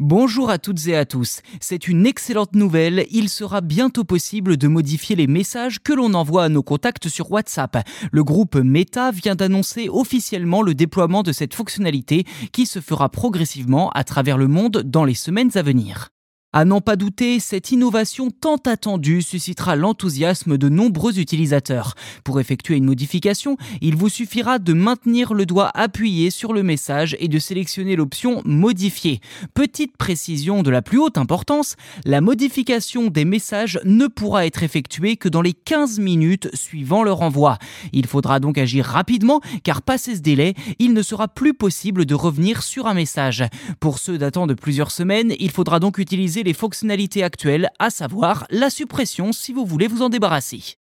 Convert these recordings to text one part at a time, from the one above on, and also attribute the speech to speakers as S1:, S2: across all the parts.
S1: Bonjour à toutes et à tous. C'est une excellente nouvelle. Il sera bientôt possible de modifier les messages que l'on envoie à nos contacts sur WhatsApp. Le groupe Meta vient d'annoncer officiellement le déploiement de cette fonctionnalité qui se fera progressivement à travers le monde dans les semaines à venir. À n'en pas douter, cette innovation tant attendue suscitera l'enthousiasme de nombreux utilisateurs. Pour effectuer une modification, il vous suffira de maintenir le doigt appuyé sur le message et de sélectionner l'option Modifier. Petite précision de la plus haute importance, la modification des messages ne pourra être effectuée que dans les 15 minutes suivant leur envoi. Il faudra donc agir rapidement car passé ce délai, il ne sera plus possible de revenir sur un message. Pour ceux datant de plusieurs semaines, il faudra donc utiliser les fonctionnalités actuelles, à savoir la suppression si vous voulez vous en débarrasser.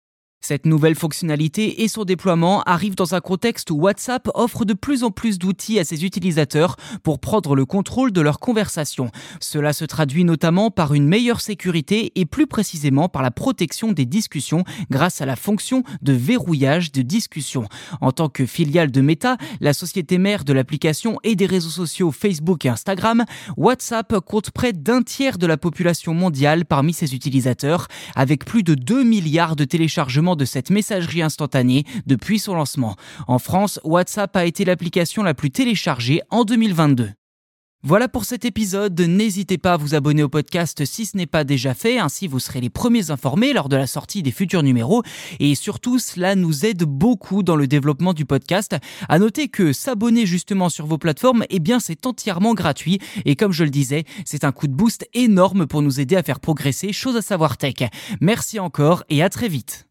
S1: Cette nouvelle fonctionnalité et son déploiement arrivent dans un contexte où WhatsApp offre de plus en plus d'outils à ses utilisateurs pour prendre le contrôle de leurs conversations. Cela se traduit notamment par une meilleure sécurité et plus précisément par la protection des discussions grâce à la fonction de verrouillage de discussion. En tant que filiale de Meta, la société mère de l'application et des réseaux sociaux Facebook et Instagram, WhatsApp compte près d'un tiers de la population mondiale parmi ses utilisateurs, avec plus de 2 milliards de téléchargements de cette messagerie instantanée depuis son lancement. En France, WhatsApp a été l'application la plus téléchargée en 2022. Voilà pour cet épisode, n'hésitez pas à vous abonner au podcast si ce n'est pas déjà fait, ainsi vous serez les premiers informés lors de la sortie des futurs numéros, et surtout cela nous aide beaucoup dans le développement du podcast. À noter que s'abonner justement sur vos plateformes, eh bien c'est entièrement gratuit, et comme je le disais, c'est un coup de boost énorme pour nous aider à faire progresser, chose à savoir tech. Merci encore et à très vite.